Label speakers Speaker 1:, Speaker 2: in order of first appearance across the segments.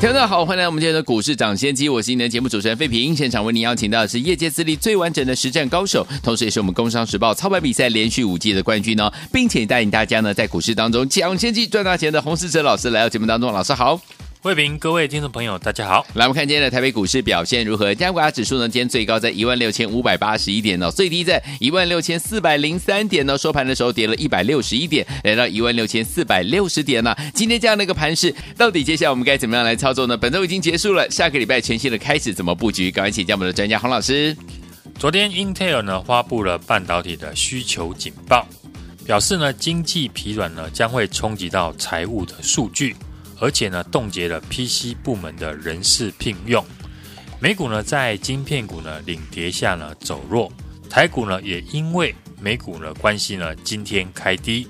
Speaker 1: 听众好，欢迎来我们今天的股市抢先机，我是你的节目主持人费平。现场为您邀请到的是业界资历最完整的实战高手，同时也是我们工商时报操盘比赛连续五季的冠军呢，并且带领大家呢在股市当中抢先机赚大钱的洪思哲老师来到节目当中，老师好。
Speaker 2: 慧平，各位听众朋友，大家好。
Speaker 1: 来，我们看今天的台北股市表现如何？加权指数呢，今天最高在一万六千五百八十一点哦，最低在一万六千四百零三点呢。收盘的时候跌了一百六十一点，来到一万六千四百六十点呢。今天这样的一个盘势，到底接下来我们该怎么样来操作呢？本周已经结束了，下个礼拜全新的开始，怎么布局？赶快请教我们的专家洪老师。
Speaker 2: 昨天，Intel 呢发布了半导体的需求警报，表示呢经济疲软呢将会冲击到财务的数据。而且呢，冻结了 PC 部门的人事聘用。美股呢，在晶片股呢领跌下呢走弱，台股呢也因为美股呢关系呢，今天开低。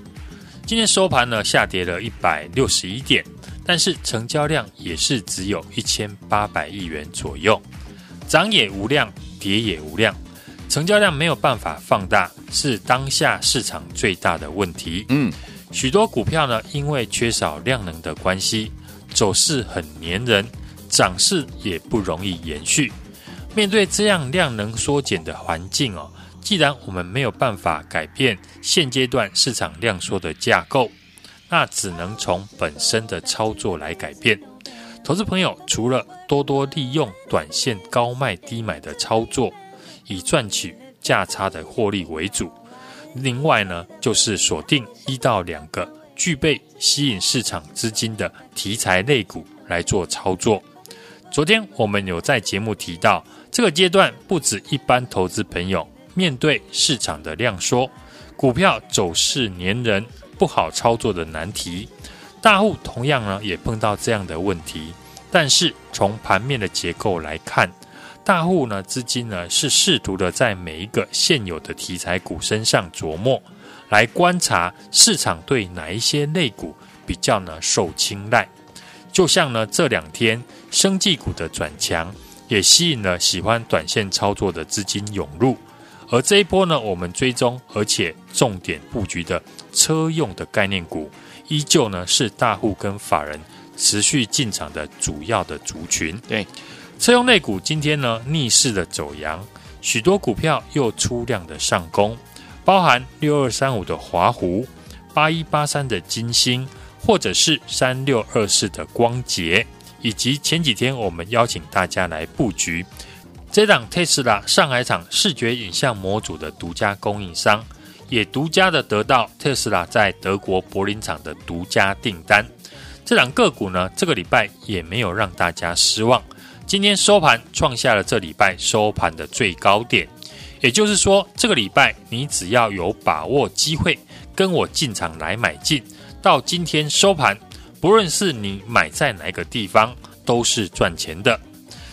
Speaker 2: 今天收盘呢下跌了一百六十一点，但是成交量也是只有一千八百亿元左右，涨也无量，跌也无量，成交量没有办法放大，是当下市场最大的问题。嗯。许多股票呢，因为缺少量能的关系，走势很黏人，涨势也不容易延续。面对这样量能缩减的环境哦，既然我们没有办法改变现阶段市场量缩的架构，那只能从本身的操作来改变。投资朋友除了多多利用短线高卖低买的操作，以赚取价差的获利为主。另外呢，就是锁定一到两个具备吸引市场资金的题材类股来做操作。昨天我们有在节目提到，这个阶段不止一般投资朋友面对市场的量缩，股票走势黏人，不好操作的难题，大户同样呢也碰到这样的问题。但是从盘面的结构来看，大户呢，资金呢是试图的在每一个现有的题材股身上琢磨，来观察市场对哪一些类股比较呢受青睐。就像呢这两天生技股的转强，也吸引了喜欢短线操作的资金涌入。而这一波呢，我们追踪而且重点布局的车用的概念股，依旧呢是大户跟法人持续进场的主要的族群。对。车用类股今天呢逆势的走阳，许多股票又出量的上攻，包含六二三五的华湖、八一八三的金星，或者是三六二四的光頡，以及前几天我们邀请大家来布局这档特斯拉上海厂视觉影像模组的独家供应商，也独家的得到特斯拉在德国柏林厂的独家订单。这档个股呢，这个礼拜也没有让大家失望。今天收盘创下了这礼拜收盘的最高点，也就是说，这个礼拜你只要有把握机会跟我进场来买进，到今天收盘，不论是你买在哪个地方，都是赚钱的。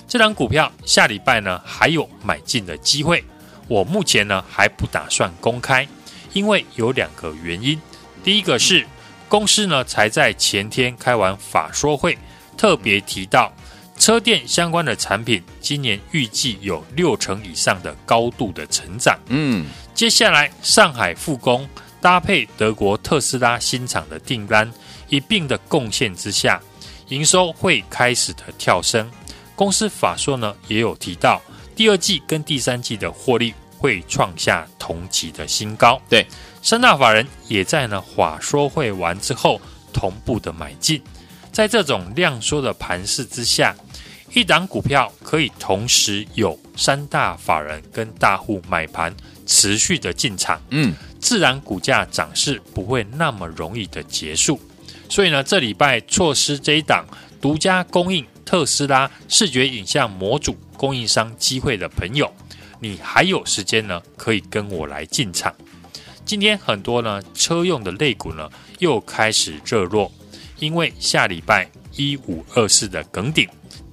Speaker 2: 这档股票下礼拜呢还有买进的机会，我目前呢还不打算公开，因为有两个原因。第一个是公司呢才在前天开完法说会，特别提到。车电相关的产品，今年预计有六成以上的高度的成长。嗯，接下来上海复工，搭配德国特斯拉新厂的订单一并的贡献之下，营收会开始的跳升。公司法说呢也有提到，第二季跟第三季的获利会创下同期的新高。对，三大法人也在呢法说会完之后同步的买进，在这种量缩的盘势之下。一档股票可以同时有三大法人跟大户买盘持续的进场，嗯，自然股价涨势不会那么容易的结束。所以呢，这礼拜错失这一档独家供应特斯拉视觉影像模组供应商机会的朋友，你还有时间呢，可以跟我来进场。今天很多呢车用的类股呢又开始热络，因为下礼拜一五二四的耿鼎。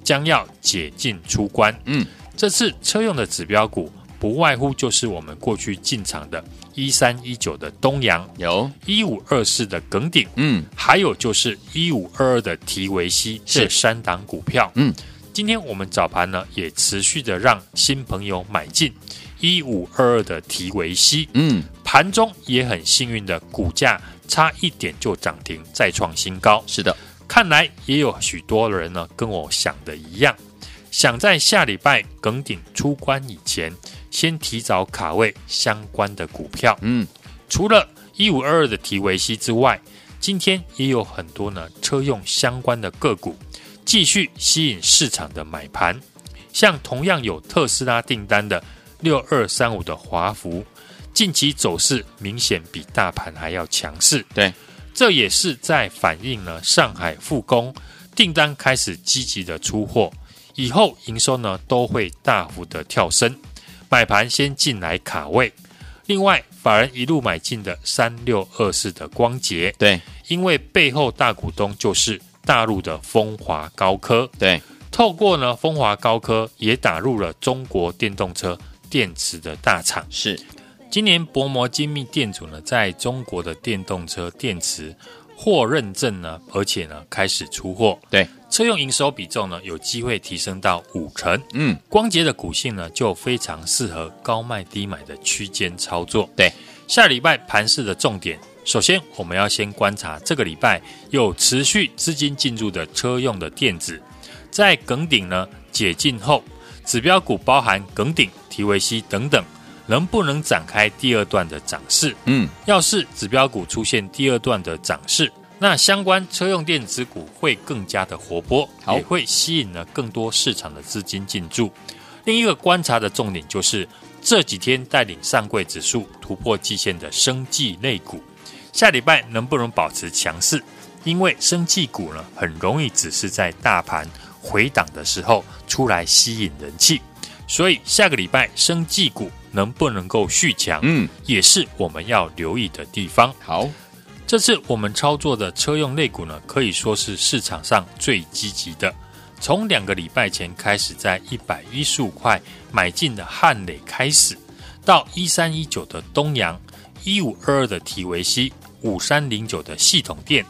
Speaker 2: 将要解禁出关，嗯，这次车用的指标股不外乎就是我们过去进场的一三一九的东阳，
Speaker 1: 有。
Speaker 2: 一五二四的耿鼎，
Speaker 1: 嗯，
Speaker 2: 还有就是一五二二的提维西这三档股票，
Speaker 1: 嗯，
Speaker 2: 今天我们早盘呢也持续的让新朋友买进一五二二的提维西，
Speaker 1: 嗯，
Speaker 2: 盘中也很幸运的股价差一点就涨停再创新高，
Speaker 1: 是的，
Speaker 2: 看来也有许多人呢跟我想的一样。想在下礼拜耿鼎出关以前，先提早卡位相关的股票。
Speaker 1: 嗯，
Speaker 2: 除了一五二二的提维西之外，今天也有很多呢车用相关的个股继续吸引市场的买盘。像同样有特斯拉订单的六二三五的华孚，近期走势明显比大盘还要强势。
Speaker 1: 对，
Speaker 2: 这也是在反映了上海复工订单开始积极的出货。以后营收呢都会大幅的跳升，买盘先进来卡位。另外，法人一路买进的三六二四的光頡，
Speaker 1: 对，
Speaker 2: 因为背后大股东就是大陆的风华高科，
Speaker 1: 对，
Speaker 2: 透过呢风华高科也打入了中国电动车电池的大厂。
Speaker 1: 是，
Speaker 2: 今年薄膜精密电阻呢，在中国的电动车电池获认证呢，而且呢开始出货。
Speaker 1: 对。
Speaker 2: 车用营收比重呢，有机会提升到五成。
Speaker 1: 嗯，
Speaker 2: 光洁的股性呢，就非常适合高卖低买的区间操作。
Speaker 1: 对，
Speaker 2: 下礼拜盘市的重点，首先我们要先观察这个礼拜有持续资金进入的车用的电子，在耿鼎呢解禁后，指标股包含耿鼎、提维西等等，能不能展开第二段的涨势？
Speaker 1: 嗯，
Speaker 2: 要是指标股出现第二段的涨势。那相关车用电子股会更加的活泼，也会吸引了更多市场的资金进驻。另一个观察的重点就是这几天带领上柜指数突破季线的生技类股，下礼拜能不能保持强势？因为生技股呢，很容易只是在大盘回档的时候出来吸引人气，所以下个礼拜生技股能不能够续强，
Speaker 1: 嗯，
Speaker 2: 也是我们要留意的地方。
Speaker 1: 好。
Speaker 2: 这次我们操作的车用类股呢，可以说是市场上最积极的。从两个礼拜前开始，在一百一十五块买进的汉磊开始，到一三一九的东阳、一五二二的提维西、五三零九的系统店，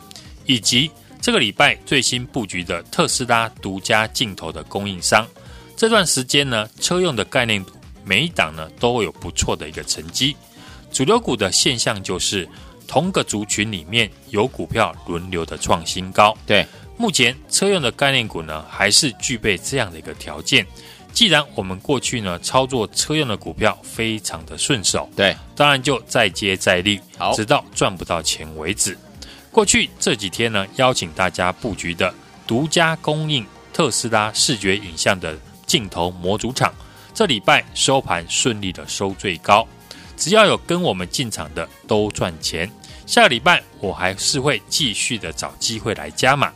Speaker 2: 以及这个礼拜最新布局的特斯拉独家镜头的供应商。这段时间呢，车用的概念股每一档呢都有不错的一个成绩。主流股的现象就是。同个族群里面有股票轮流的创新高，
Speaker 1: 对，
Speaker 2: 目前车用的概念股呢，还是具备这样的一个条件。既然我们过去呢操作车用的股票非常的顺手，
Speaker 1: 对，
Speaker 2: 当然就再接再厉，
Speaker 1: 好，
Speaker 2: 直到赚不到钱为止。过去这几天呢，邀请大家布局的独家供应特斯拉视觉影像的镜头模组厂，这礼拜收盘顺利的收最高。只要有跟我们进场的都赚钱。下个礼拜我还是会继续的找机会来加码。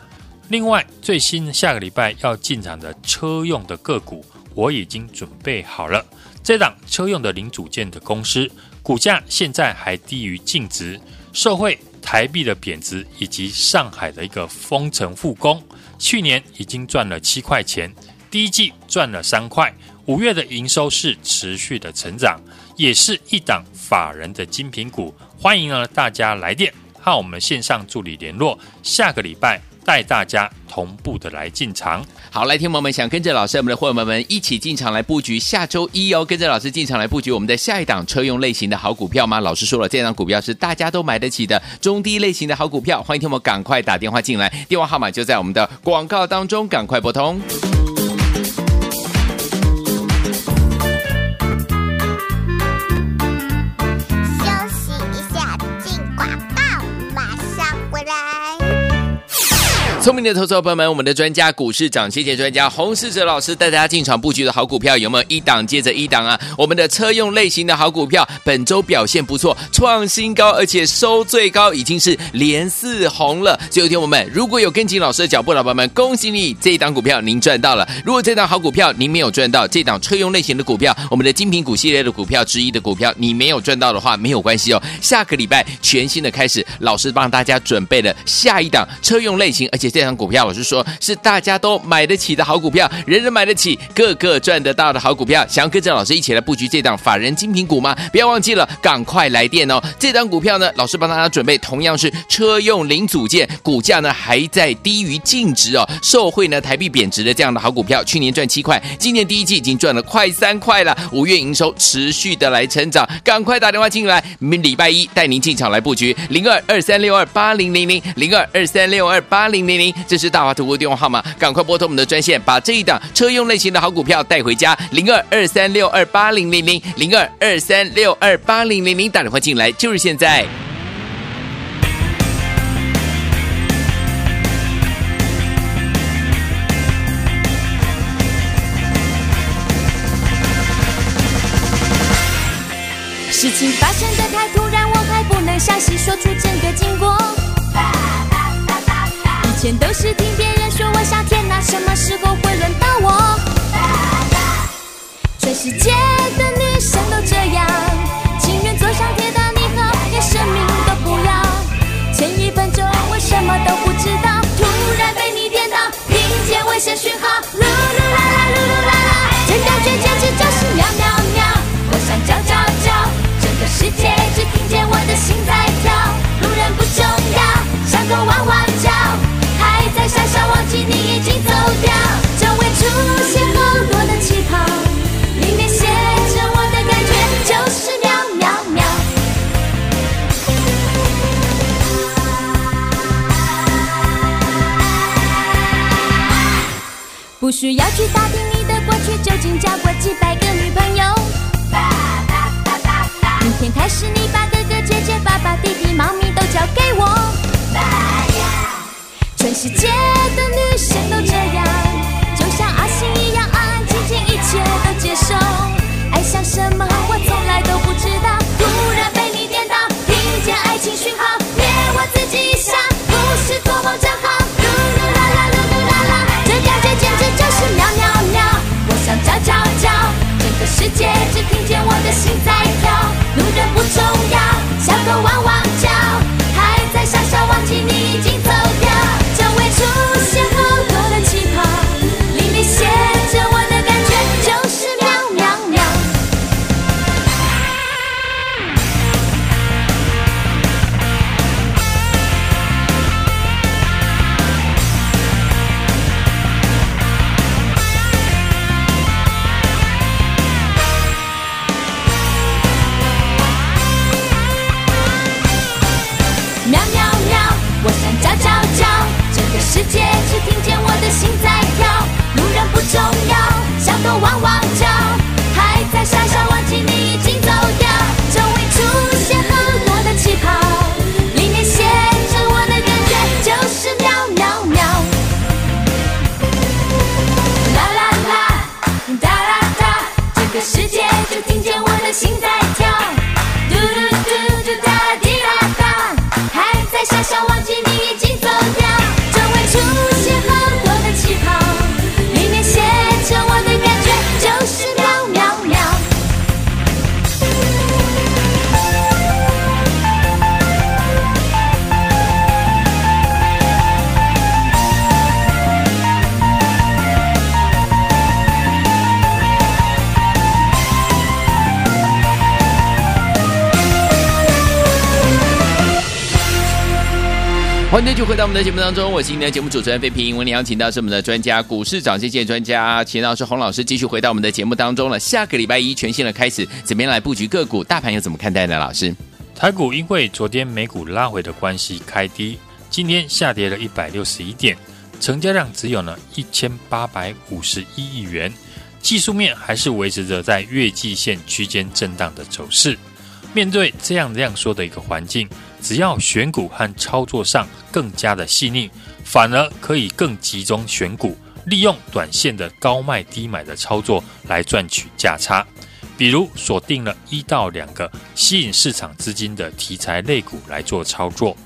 Speaker 2: 另外，最新下个礼拜要进场的车用的个股，我已经准备好了。这档车用的零组件的公司，股价现在还低于净值，受惠台币的贬值以及上海的一个封城复工，去年已经赚了七块钱，第一季赚了三块，五月的营收是持续的成长。也是一档法人的精品股，欢迎呢大家来电和我们线上助理联络，下个礼拜带大家同步的来进场。
Speaker 1: 好，来听友们想跟着老师，我们的伙伴们一起进场来布局下周一哦，跟着老师进场来布局我们的下一档车用类型的好股票吗？老师说了，这档股票是大家都买得起的中低类型的好股票，欢迎听友们赶快打电话进来，电话号码就在我们的广告当中，赶快拨通。聪明的投资者朋友们，我们的专家股市涨跌专家洪世哲老师带大家进场布局的好股票有没有一档接着一档啊？我们的车用类型的好股票本周表现不错，创新高，而且收最高，已经是连四红了。所以，听我们如果有跟紧老师的脚步，老板们，恭喜你，这一档股票您赚到了。如果这档好股票您没有赚到，这档车用类型的股票，我们的精品股系列的股票之一的股票，你没有赚到的话，没有关系哦。下个礼拜全新的开始，老师帮大家准备了下一档车用类型，而且。这档股票，老实说是大家都买得起的好股票，人人买得起，个个赚得到的好股票。想要跟着老师一起来布局这档法人精品股吗？不要忘记了，赶快来电哦！这档股票呢，老师帮大家准备同样是车用零组件，股价呢还在低于净值哦，受惠呢台币贬值的这样的好股票，去年赚七块，今年第一季已经赚了快三块了，五月营收持续的来成长，赶快打电话进来，明礼拜一带您进场来布局零二二三六二八零零零零二二三六二八零零零，这是大华图物电话号码，赶快拨通我们的专线，把这一档车用类型的好股票带回家，零二二三六二八零零零零二二三六二八零零零，打电话进来就是现在。
Speaker 3: 事情发生的太突然，我还不能详细说出整个经过。全都是听别人说，不需要去打听你的过去，究竟交过几百个女朋友。明天开始，你把哥哥姐姐、爸爸
Speaker 1: 欢迎继续回到我们的节目当中，我是今天的节目主持人费平。我们邀请到是我们的专家，股市涨跌线专家钱老师洪老师，继续回到我们的节目当中了。下个礼拜一全新的开始，怎么样来布局个股？大盘又怎么看待呢？老师，
Speaker 2: 台股因为昨天美股拉回的关系开低，今天下跌了一百六十一点，成交量只有呢一千八百五十一亿元，技术面还是维持着在月季线区间震荡的走势。面对这样这样说的一个环境。只要选股和操作上更加的细腻，反而可以更集中选股，利用短线的高卖低买的操作来赚取价差。比如锁定了一到两个吸引市场资金的题材类股来做操作。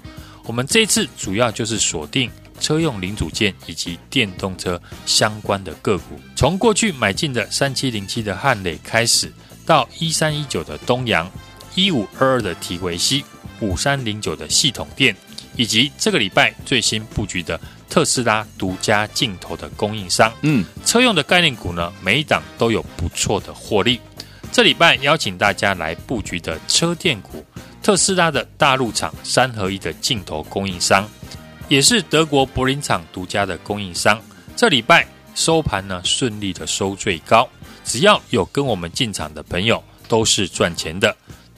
Speaker 2: 我们这次主要就是锁定车用零组件以及电动车相关的个股。从过去买进的三七零七的汉磊开始，到一三一九的东阳，一五二二的提维西。五三零九的系统店，以及这个礼拜最新布局的特斯拉独家镜头的供应商。
Speaker 1: 嗯，
Speaker 2: 车用的概念股呢，每一档都有不错的获利。这礼拜邀请大家来布局的车电股，特斯拉的大陆厂三合一的镜头供应商，也是德国柏林厂独家的供应商。这礼拜收盘呢，顺利的收最高。只要有跟我们进场的朋友，都是赚钱的。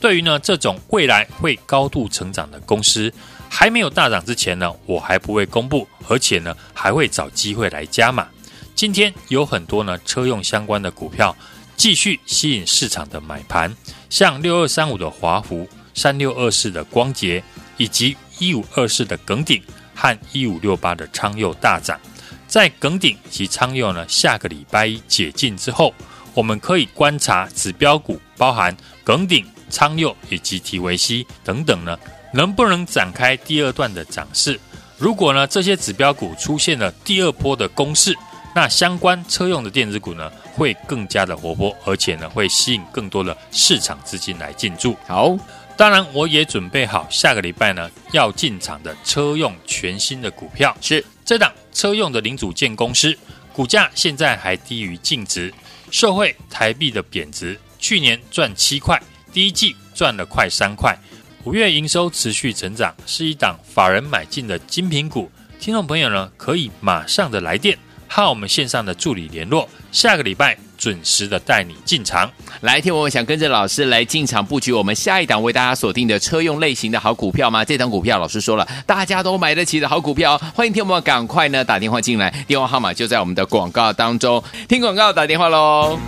Speaker 2: 对于呢这种未来会高度成长的公司，还没有大涨之前呢，我还不会公布，而且呢还会找机会来加码。今天有很多呢车用相关的股票继续吸引市场的买盘，像六二三五的华孚、三六二四的光頡，以及一五二四的耿鼎和一五六八的昌佑大涨。在耿鼎及昌佑呢下个礼拜一解禁之后，我们可以观察指标股，包含耿鼎、昌佑以及提维西等等呢，能不能展开第二段的涨势？如果呢这些指标股出现了第二波的攻势，那相关车用的电子股呢会更加的活泼，而且呢会吸引更多的市场资金来进驻。
Speaker 1: 好，
Speaker 2: 当然我也准备好下个礼拜呢要进场的车用全新的股票，
Speaker 1: 是
Speaker 2: 这档车用的零组件公司，股价现在还低于净值。受惠台币的贬值，去年赚七块，第一季赚了快三块，五月营收持续成长，是一档法人买进的精品股。听众朋友呢，可以马上的来电，和我们线上的助理联络，下个礼拜准时的带你进场。
Speaker 1: 来听我想跟着老师来进场布局我们下一档为大家锁定的车用类型的好股票吗？这档股票老师说了，大家都买得起的好股票，欢迎听我们赶快呢打电话进来，电话号码就在我们的广告当中，听广告打电话喽。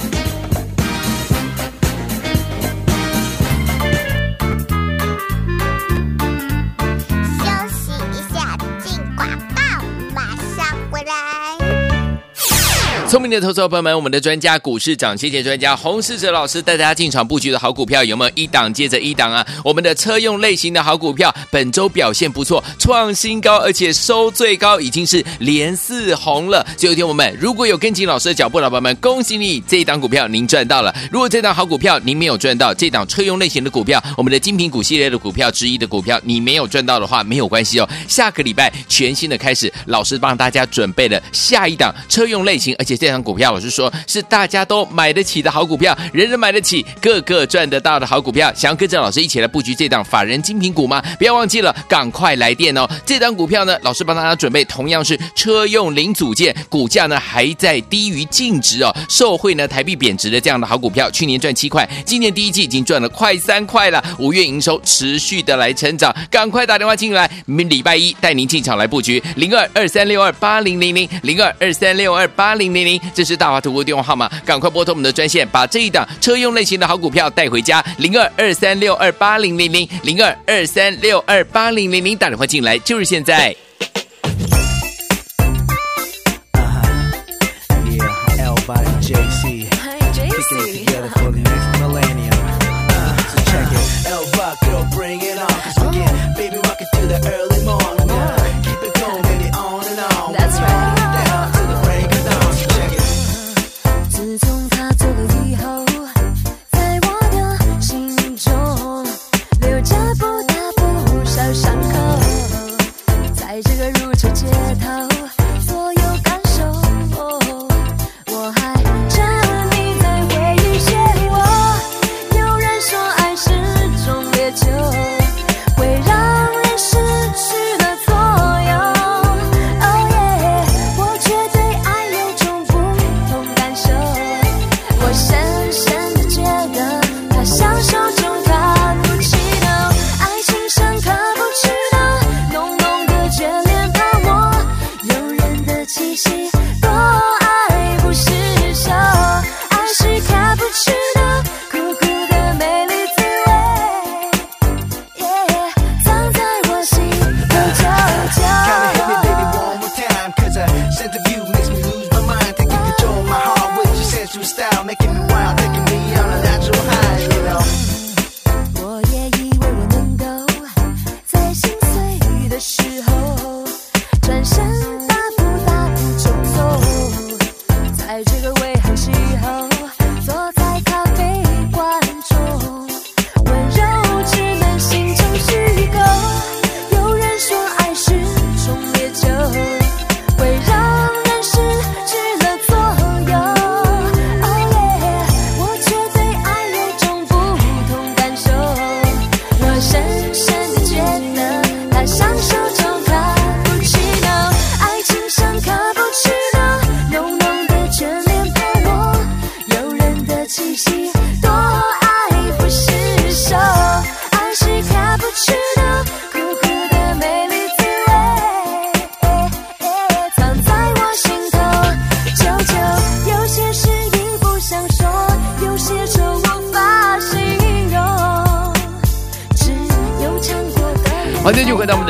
Speaker 1: 聪明的投资者朋友们，我们的专家股市涨跌专家洪世哲老师带大家进场布局的好股票有没有一档接着一档啊？我们的车用类型的好股票本周表现不错，创新高，而且收最高，已经是连四红了。最后一天我们如果有跟紧老师的脚步，老板们恭喜你，这一档股票您赚到了。如果这档好股票您没有赚到，这档车用类型的股票，我们的精品股系列的股票之一的股票，你没有赚到的话，没有关系哦。下个礼拜全新的开始，老师帮大家准备了下一档车用类型，而且。这张股票，老师说是大家都买得起的好股票，人人买得起，个个赚得到的好股票。想要跟着老师一起来布局这档法人精品股吗？不要忘记了，赶快来电哦！这档股票呢，老师帮大家准备，同样是车用零组件，股价呢还在低于净值哦，受惠呢台币贬值的这样的好股票。去年赚七块，今年第一季已经赚了快三块了，五月营收持续的来成长，赶快打电话进来，明礼拜一带您进场来布局零二二三六二八零零零零二二三六二八零零这是大华图的电话号码，赶快拨通我们的专线，把这一档车用类型的好股票带回家。零二二三六二八零零零零二二三六二八零零零，打电话进来就是现在。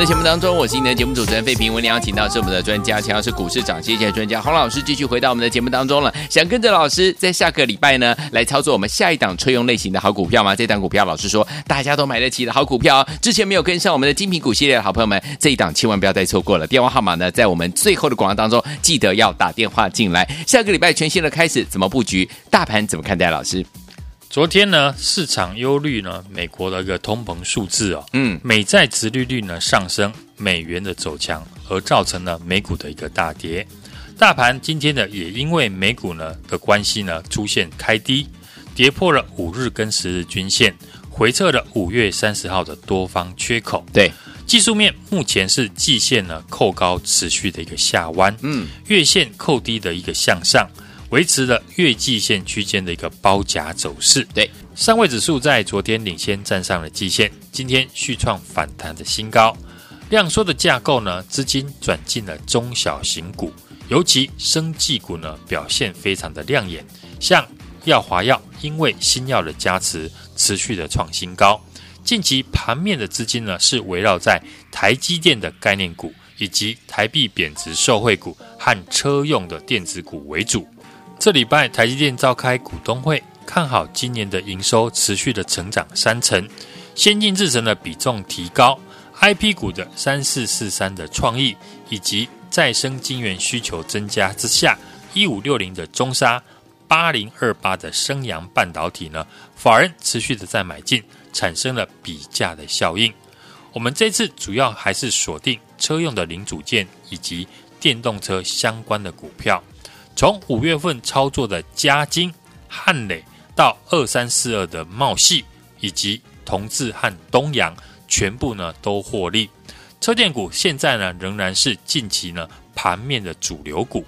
Speaker 1: 节目当中，我是你的节目主持人费平。我们邀请到是我们的专家，强势股市涨跌线专家洪老师，继续回到我们的节目当中了。想跟着老师在下个礼拜呢来操作我们下一档车用类型的好股票吗？这档股票老师说大家都买得起的好股票，之前没有跟上我们的精品股系列的好朋友们，这一档千万不要再错过了。电话号码呢在我们最后的广告当中，记得要打电话进来。下个礼拜全新的开始，怎么布局？大盘怎么看待？老师？
Speaker 2: 昨天呢，市场忧虑呢，美国的一个通膨数字哦，
Speaker 1: 嗯，
Speaker 2: 美债殖利率呢上升，美元的走强，而造成了美股的一个大跌。大盘今天呢，也因为美股呢的关系呢，出现开低，跌破了五日跟十日均线，回撤了五月三十号的多方缺口。
Speaker 1: 对，
Speaker 2: 技术面目前是季线呢扣高持续的一个下弯，嗯，月线扣低的一个向上。维持了月季线区间的一个包夹走势。
Speaker 1: 对，
Speaker 2: 上位指数在昨天领先站上了季线，今天续创反弹的新高。量缩的架构呢，资金转进了中小型股，尤其生技股呢表现非常的亮眼。像药华药，因为新药的加持，持续的创新高。近期盘面的资金呢是围绕在台积电的概念股，以及台币贬值受惠股和车用的电子股为主。这礼拜台积电召开股东会，看好今年的营收持续的成长三成，先进制程的比重提高，IP 股的三四四三的创意以及再生晶圆需求增加之下，一五六零的中砂，八零二八的升阳半导体呢，法人持续的在买进，产生了比价的效应。我们这次主要还是锁定车用的零组件以及电动车相关的股票。从五月份操作的嘉金、汉磊到二三四二的茂系，以及同致和东阳，全部呢都获利。车电股现在呢仍然是近期呢盘面的主流股。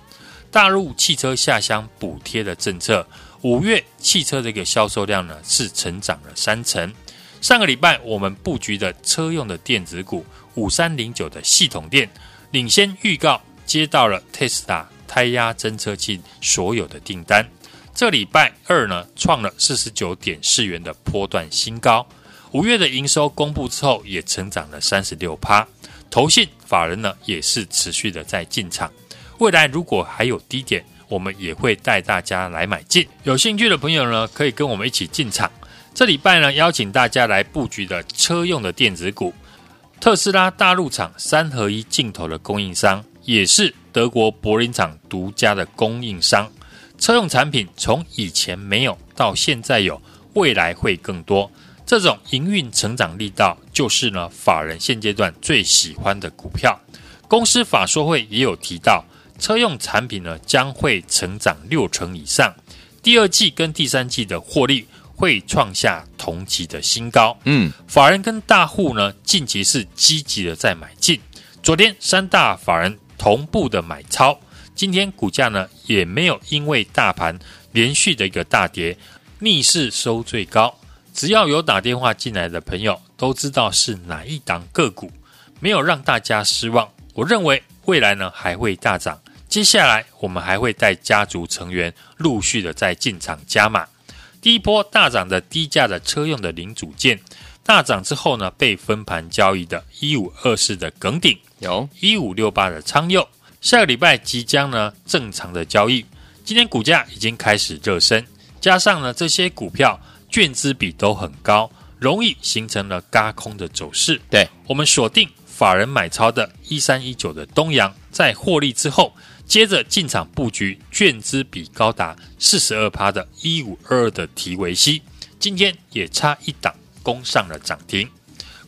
Speaker 2: 大陆汽车下乡补贴的政策，五月汽车的一个销售量呢是成长了三成。上个礼拜我们布局的车用的电子股五三零九的系统电，领先预告接到了 Tesla。胎压侦测器所有的订单，这礼拜二呢创了四十九点四元的波段新高。五月的营收公布之后，也成长了三十六趴。投信法人呢也是持续的在进场。未来如果还有低点，我们也会带大家来买进。有兴趣的朋友呢，可以跟我们一起进场。这礼拜呢，邀请大家来布局的车用的电子股，特斯拉大陆厂三合一镜头的供应商，也是。德国柏林厂独家的供应商，车用产品从以前没有到现在有，未来会更多。这种营运成长力道，就是呢法人现阶段最喜欢的股票。公司法说会也有提到，车用产品呢将会成长六成以上，第二季跟第三季的获利会创下同期的新高。嗯，法人跟大户呢近期是积极的在买进。昨天三大法人。同步的买超，今天股价呢也没有因为大盘连续的一个大跌逆势收最高。只要有打电话进来的朋友都知道是哪一档个股，没有让大家失望。我认为未来呢还会大涨，接下来我们还会带家族成员陆续的在进场加码。第一波大涨的低价的车用的零组件。大涨之后呢，被分盘交易的一五二四的耿鼎，有一五六八的昌佑，下个礼拜即将呢正常的交易。今天股价已经开始热身，加上呢这些股票券资比都很高，容易形成了轧空的走势。对，我们锁定法人买超的一三一九的东阳，在获利之后，接着进场布局券资比高达四十二趴的一五二二的提维西，今天也差一档。攻上了涨停。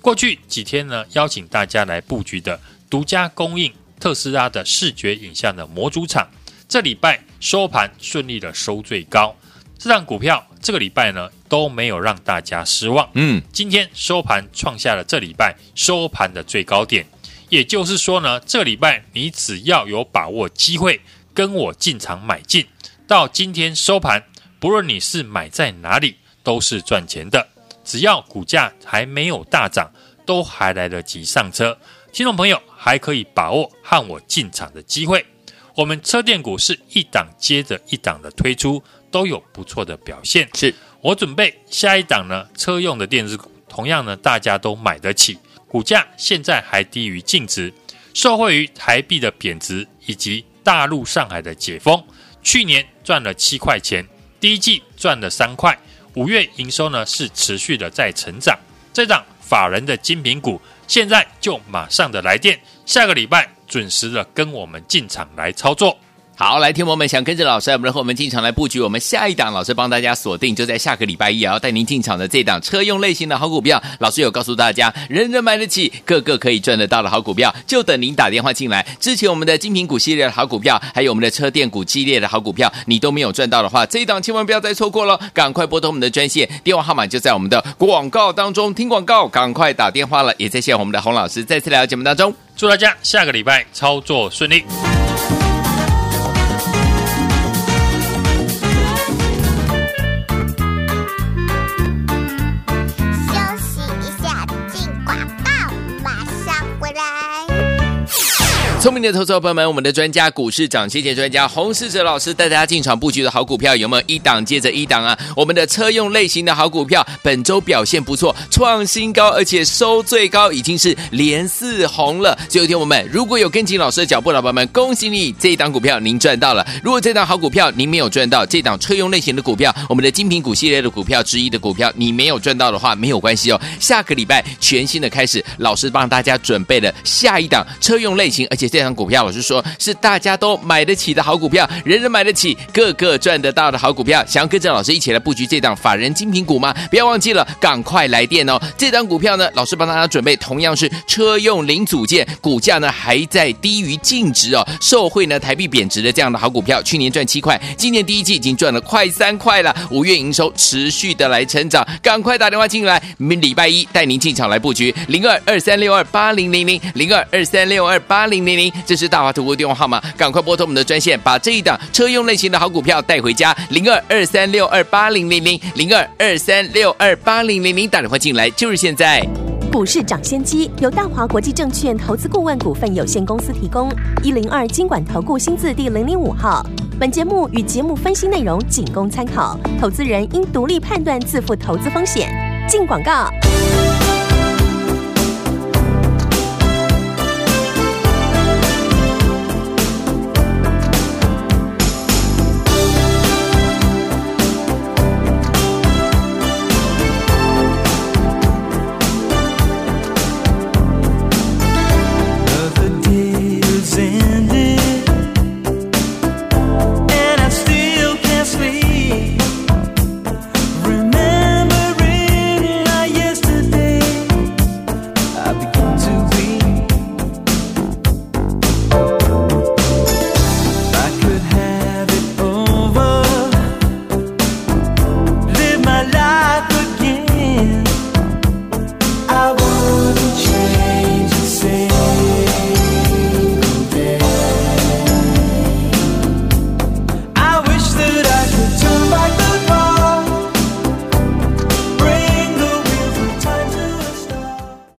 Speaker 2: 过去几天呢，邀请大家来布局的独家供应特斯拉的视觉影像的模组厂，这礼拜收盘顺利的收最高。这档股票这个礼拜呢都没有让大家失望。嗯，今天收盘创下了这礼拜收盘的最高点。也就是说呢，这个礼拜你只要有把握机会跟我进场买进，到今天收盘，不论你是买在哪里，都是赚钱的。只要股价还没有大涨，都还来得及上车。听众朋友还可以把握和我进场的机会。我们车电股是一档接着一档的推出，都有不错的表现。是我准备下一档呢，车用的电子股，同样呢大家都买得起，股价现在还低于净值，受惠于台币的贬值以及大陆上海的解封，去年赚了七块钱，第一季赚了三块，五月营收呢是持续的在成长。这档法人的精品股，现在就马上的来电，下个礼拜准时的跟我们进场来操作。
Speaker 1: 好，来，听我们想跟着老师，我们和我们进场来布局我们下一档，老师帮大家锁定，就在下个礼拜一，也要带您进场的这档车用类型的好股票。老师有告诉大家，人人买得起，个个可以赚得到的好股票，就等您打电话进来。之前我们的精品股系列的好股票，还有我们的车电股系列的好股票，你都没有赚到的话，这一档千万不要再错过了，赶快拨通我们的专线，电话号码就在我们的广告当中，听广告，赶快打电话了。也在谢我们的洪老师再次来到节目当中，
Speaker 2: 祝大家下个礼拜操作顺利。
Speaker 1: 聪明的投资者朋友们，我们的专家股市涨谢谢专家洪世哲老师带大家进场布局的好股票有没有一档接着一档啊？我们的车用类型的好股票本周表现不错，创新高，而且收最高，已经是连四红了。最后一天我们如果有跟紧老师的脚步，老板们恭喜你，这一档股票您赚到了。如果这档好股票您没有赚到，这档车用类型的股票，我们的精品股系列的股票之一的股票，你没有赚到的话，没有关系哦。下个礼拜全新的开始，老师帮大家准备了下一档车用类型，而且。这张股票，我是说是大家都买得起的好股票，人人买得起，个个赚得到的好股票。想要跟着老师一起来布局这档法人精品股吗？不要忘记了，赶快来电哦！这档股票呢，老师帮大家准备，同样是车用零组件，股价呢还在低于净值哦，受惠呢台币贬值的这样的好股票。去年赚七块，今年第一季已经赚了快三块了，五月营收持续的来成长，赶快打电话进来，明礼拜一带您进场来布局零二二三六二八零零零零二二三六二八零零零。这是大华投顾电话号码，赶快拨通我们的专线，把这一档车用类型的好股票带回家。零二二三六二八零零零零二二三六二八零零零，打电话进来就是现在。
Speaker 4: 股市涨先机由大华国际证券投资顾问股份有限公司提供，一零二经管投顾新字第零零五号。本节目与节目分析内容仅供参考，投资人应独立判断，自负投资风险。进广告。